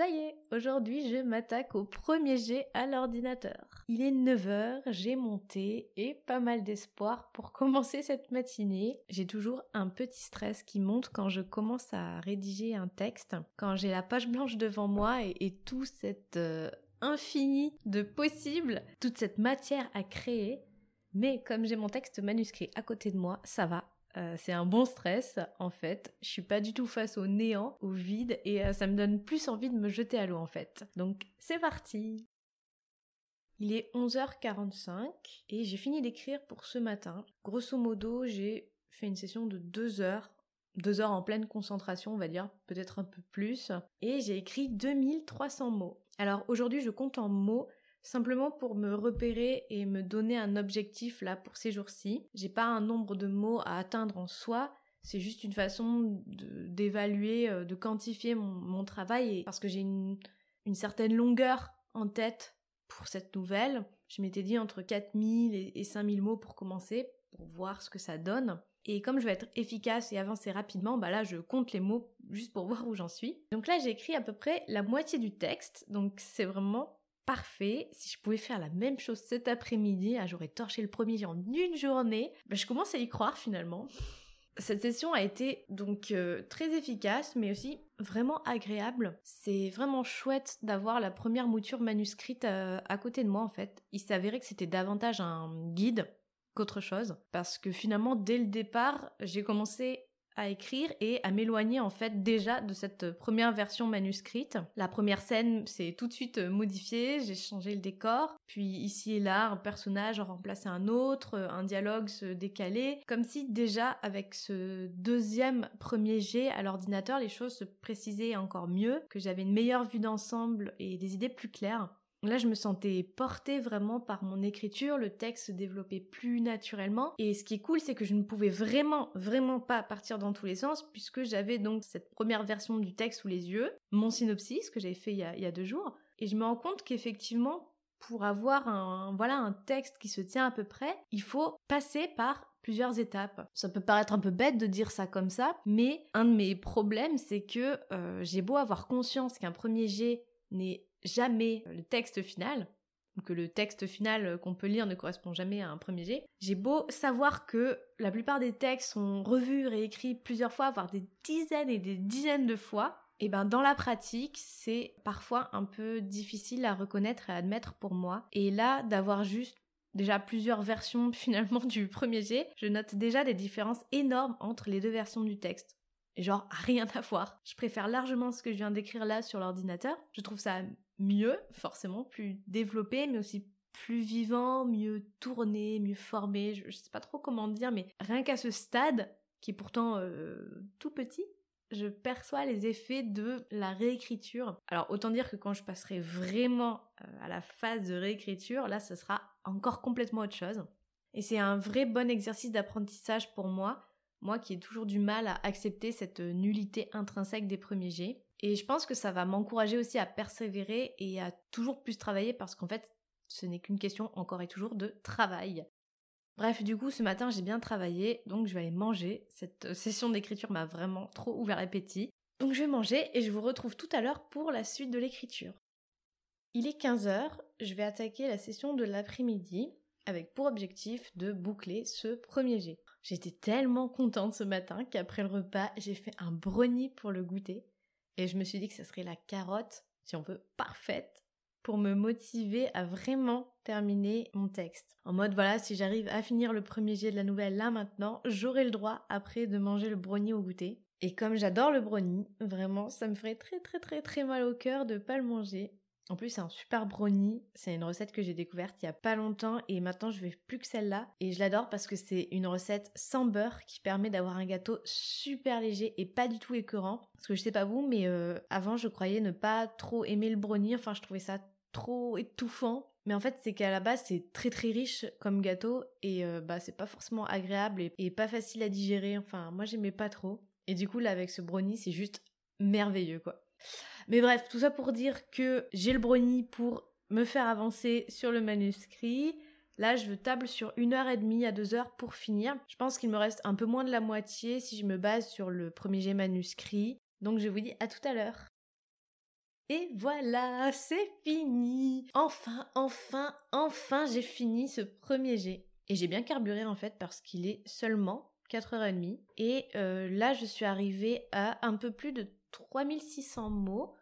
Ça y est, aujourd'hui je m'attaque au premier jet à l'ordinateur. Il est 9h, j'ai monté et pas mal d'espoir pour commencer cette matinée. J'ai toujours un petit stress qui monte quand je commence à rédiger un texte, quand j'ai la page blanche devant moi et, tout cet euh, infini de possibles, toute cette matière à créer. Mais comme j'ai mon texte manuscrit à côté de moi, ça va, euh, c'est un bon stress en fait. Je suis pas du tout face au néant, au vide et euh, ça me donne plus envie de me jeter à l'eau en fait. Donc c'est parti. Il est 11h45 et j'ai fini d'écrire pour ce matin. Grosso modo, j'ai fait une session de 2 heures. 2 heures en pleine concentration, on va dire, peut-être un peu plus. Et j'ai écrit 2300 mots. Alors aujourd'hui, je compte en mots simplement pour me repérer et me donner un objectif là pour ces jours-ci. J'ai pas un nombre de mots à atteindre en soi, c'est juste une façon d'évaluer, euh, de, quantifier mon, travail parce que j'ai une, certaine longueur en tête pour cette nouvelle. Je m'étais dit entre 4000 et, et 5000 mots pour commencer, pour voir ce que ça donne. Et comme je vais être efficace et avancer rapidement, bah là je compte les mots juste pour voir où j'en suis. Donc là j'ai écrit à peu près la moitié du texte, donc c'est vraiment parfait. Si je pouvais faire la même chose cet après-midi, ah, j'aurais torché le premier en une journée. Bah, je commence à y croire finalement. Cette session a été donc euh, très efficace, mais aussi vraiment agréable. C'est vraiment chouette d'avoir la première mouture manuscrite euh, à côté de moi en fait. Il s'avérait que c'était davantage un guide qu'autre chose, parce que finalement dès le départ, j'ai commencé à écrire et à m'éloigner en fait déjà de cette première version manuscrite. La première scène s'est tout de suite euh, modifiée, j'ai changé le décor, puis ici et là un personnage a remplacé un autre, euh, un dialogue se décalait, comme si déjà avec ce deuxième premier jet à l'ordinateur les choses se précisaient encore mieux, que j'avais une meilleure vue d'ensemble et des idées plus claires. Là, je me sentais portée vraiment par mon écriture, le texte se développait plus naturellement. Et ce qui est cool, c'est que je ne pouvais vraiment, vraiment pas partir dans tous les sens, puisque j'avais donc cette première version du texte sous les yeux, mon synopsis que j'avais fait il y, a, deux jours. Et je me rends compte qu'effectivement, pour avoir un, voilà, un texte qui se tient à peu près, il faut passer par plusieurs étapes. Ça peut paraître un peu bête de dire ça comme ça, mais un de mes problèmes, c'est que euh, j'ai beau avoir conscience qu'un premier jet n'est jamais le texte final, que le texte final qu'on peut lire ne correspond jamais à un premier jet, j'ai beau savoir que la plupart des textes sont revus, réécrits plusieurs fois, voire des dizaines et des dizaines de fois, et ben dans la pratique, c'est parfois un peu difficile à reconnaître et à admettre pour moi. Et là, d'avoir juste déjà plusieurs versions finalement du premier jet, je note déjà des différences énormes entre les deux versions du texte genre rien à voir. Je préfère largement ce que je viens d'écrire là sur l'ordinateur. Je trouve ça mieux, forcément, plus développé, mais aussi plus vivant, mieux tourné, mieux formé. Je, sais pas trop comment dire, mais rien qu'à ce stade, qui est pourtant euh, tout petit, je perçois les effets de la réécriture. Alors autant dire que quand je passerai vraiment euh, à la phase de réécriture, là ce sera encore complètement autre chose. Et c'est un vrai bon exercice d'apprentissage pour moi moi qui ai toujours du mal à accepter cette nullité intrinsèque des premiers jets. Et je pense que ça va m'encourager aussi à persévérer et à toujours plus travailler parce qu'en fait, ce n'est qu'une question encore et toujours de travail. Bref, du coup, ce matin, j'ai bien travaillé, donc je vais aller manger. Cette session d'écriture m'a vraiment trop ouvert l'appétit. Donc je vais manger et je vous retrouve tout à l'heure pour la suite de l'écriture. Il est 15h, je vais attaquer la session de l'après-midi avec pour objectif de boucler ce premier jet. J'étais tellement contente ce matin qu'après le repas, j'ai fait un brownie pour le goûter. Et je me suis dit que ce serait la carotte, si on veut, parfaite pour me motiver à vraiment terminer mon texte. En mode voilà, si j'arrive à finir le premier jet de la nouvelle là maintenant, j'aurai le droit après de manger le brownie au goûter. Et comme j'adore le brownie, vraiment, ça me ferait très très très très mal au cœur de pas le manger. En plus, c'est un super brownie. C'est une recette que j'ai découverte il y a pas longtemps et maintenant je vais plus que celle-là. Et je l'adore parce que c'est une recette sans beurre qui permet d'avoir un gâteau super léger et pas du tout écœurant. Parce que je sais pas vous, mais euh, avant je croyais ne pas trop aimer le brownie. Enfin, je trouvais ça trop étouffant. Mais en fait, c'est qu'à la base, c'est très très riche comme gâteau et euh, bah c'est pas forcément agréable et, pas facile à digérer. Enfin, moi j'aimais pas trop. Et du coup, là, avec ce brownie, c'est juste merveilleux quoi. Mais bref, tout ça pour dire que j'ai le brownie pour me faire avancer sur le manuscrit. Là, je table sur une heure et demie à deux heures pour finir. Je pense qu'il me reste un peu moins de la moitié si je me base sur le premier jet manuscrit. Donc je vous dis à tout à l'heure. Et voilà, c'est fini. Enfin, enfin, enfin, j'ai fini ce premier jet. Et j'ai bien carburé en fait parce qu'il est seulement 4h30. Et euh, là, je suis arrivée à un peu plus de 3600 mots,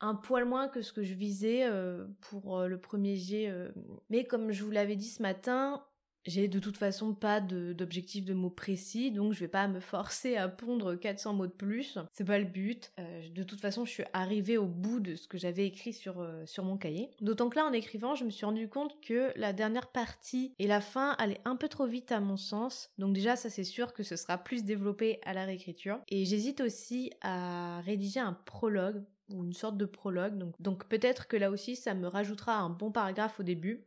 un poil moins que ce que je visais euh, pour euh, le premier jet. Euh. Mais comme je vous l'avais dit ce matin, j'ai de toute façon pas d'objectif de, mots précis, donc je vais pas me forcer à pondre 400 mots de plus. C'est pas le but. Euh, de toute façon, je suis arrivée au bout de ce que j'avais écrit sur, euh, sur mon cahier. D'autant que là, en écrivant, je me suis rendu compte que la dernière partie et la fin allaient un peu trop vite à mon sens. Donc déjà, ça c'est sûr que ce sera plus développé à la réécriture. Et j'hésite aussi à rédiger un prologue ou une sorte de prologue. Donc, donc peut-être que là aussi, ça me rajoutera un bon paragraphe au début.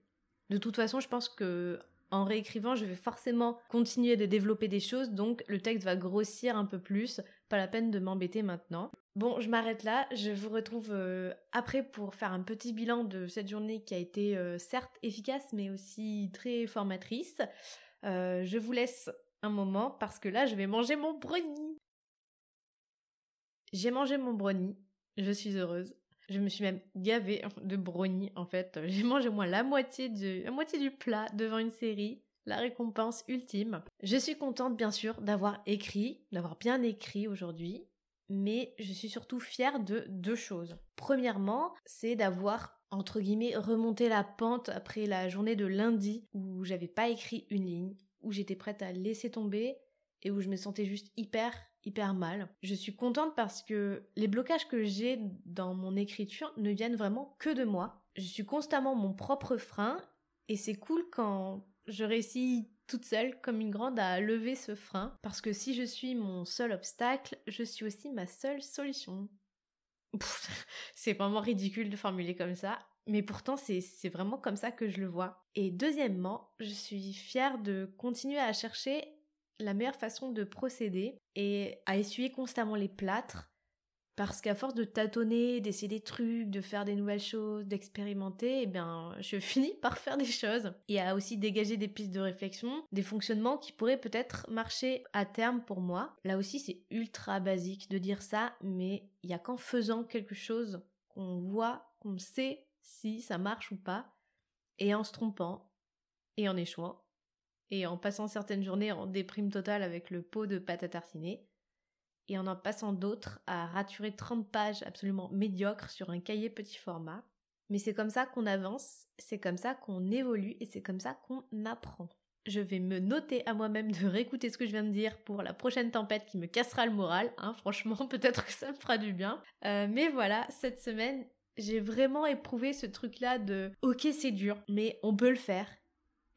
De toute façon, je pense que en réécrivant, je vais forcément continuer de développer des choses, donc le texte va grossir un peu plus. Pas la peine de m'embêter maintenant. Bon, je m'arrête là. Je vous retrouve euh, après pour faire un petit bilan de cette journée qui a été euh, certes efficace, mais aussi très formatrice. Euh, je vous laisse un moment parce que là, je vais manger mon brownie. J'ai mangé mon brownie. Je suis heureuse. Je me suis même gavée de brownie en fait. J'ai mangé moi la moitié, du, la moitié du plat devant une série. La récompense ultime. Je suis contente bien sûr d'avoir écrit, d'avoir bien écrit aujourd'hui, mais je suis surtout fière de deux choses. Premièrement, c'est d'avoir entre guillemets remonté la pente après la journée de lundi où j'avais pas écrit une ligne, où j'étais prête à laisser tomber et où je me sentais juste hyper hyper mal. Je suis contente parce que les blocages que j'ai dans mon écriture ne viennent vraiment que de moi. Je suis constamment mon propre frein et c'est cool quand je réussis toute seule comme une grande à lever ce frein parce que si je suis mon seul obstacle, je suis aussi ma seule solution. C'est vraiment ridicule de formuler comme ça, mais pourtant c'est vraiment comme ça que je le vois. Et deuxièmement, je suis fière de continuer à chercher la meilleure façon de procéder est à essuyer constamment les plâtres parce qu'à force de tâtonner, d'essayer des trucs, de faire des nouvelles choses, d'expérimenter, eh bien, je finis par faire des choses. Et à aussi dégager des pistes de réflexion, des fonctionnements qui pourraient peut-être marcher à terme pour moi. Là aussi, c'est ultra basique de dire ça, mais il y a qu'en faisant quelque chose qu'on voit, qu'on sait si ça marche ou pas, et en se trompant, et en échouant, et en passant certaines journées en déprime totale avec le pot de pâte à tartiner, et en en passant d'autres à raturer 30 pages absolument médiocres sur un cahier petit format. Mais c'est comme ça qu'on avance, c'est comme ça qu'on évolue et c'est comme ça qu'on apprend. Je vais me noter à moi-même de réécouter ce que je viens de dire pour la prochaine tempête qui me cassera le moral. Hein, franchement, peut-être que ça me fera du bien. Euh, mais voilà, cette semaine, j'ai vraiment éprouvé ce truc-là de ok, c'est dur, mais on peut le faire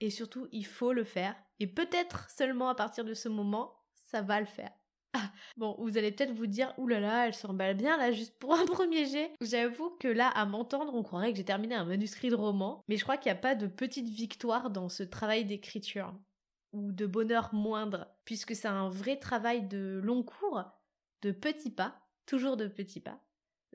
et surtout il faut le faire. Et peut-être seulement à partir de ce moment ça va le faire. Ah, bon, vous allez peut-être vous dire, oulala, elle s'emballe bien là juste pour un premier jet. J'avoue que là, à m'entendre, on croirait que j'ai terminé un manuscrit de roman, mais je crois qu'il n'y a pas de petite victoire dans ce travail d'écriture, ou de bonheur moindre, puisque c'est un vrai travail de long cours, de petits pas, toujours de petits pas,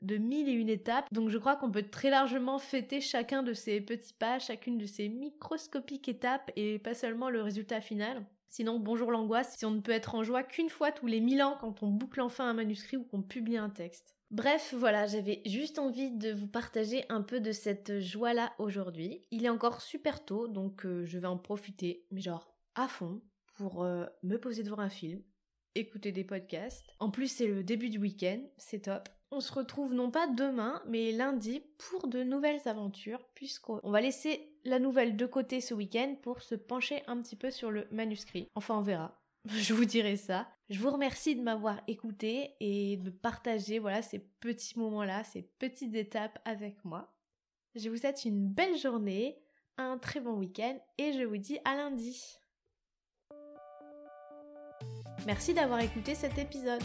de mille et une étapes. Donc je crois qu'on peut très largement fêter chacun de ces petits pas, chacune de ces microscopiques étapes et pas seulement le résultat final. Sinon, bonjour l'angoisse si on ne peut être en joie qu'une fois tous les mille ans quand on boucle enfin un manuscrit ou qu'on publie un texte. Bref, voilà, j'avais juste envie de vous partager un peu de cette joie-là aujourd'hui. Il est encore super tôt, donc euh, je vais en profiter, mais genre à fond, pour euh, me poser devant un film, écouter des podcasts. En plus, c'est le début du week-end, c'est top. On se retrouve non pas demain, mais lundi pour de nouvelles aventures, puisqu'on va laisser la nouvelle de côté ce week-end pour se pencher un petit peu sur le manuscrit. Enfin, on verra. Je vous dirai ça. Je vous remercie de m'avoir écouté et de partager voilà ces petits moments-là, ces petites étapes avec moi. Je vous souhaite une belle journée, un très bon week-end et je vous dis à lundi. Merci d'avoir écouté cet épisode.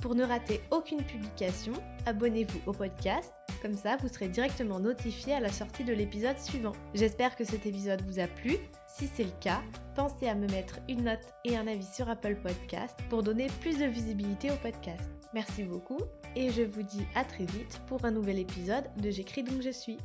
Pour ne rater aucune publication, abonnez-vous au podcast, comme ça vous serez directement notifié à la sortie de l'épisode suivant. J'espère que cet épisode vous a plu. Si c'est le cas, pensez à me mettre une note et un avis sur Apple Podcast pour donner plus de visibilité au podcast. Merci beaucoup et je vous dis à très vite pour un nouvel épisode de J'écris donc je suis.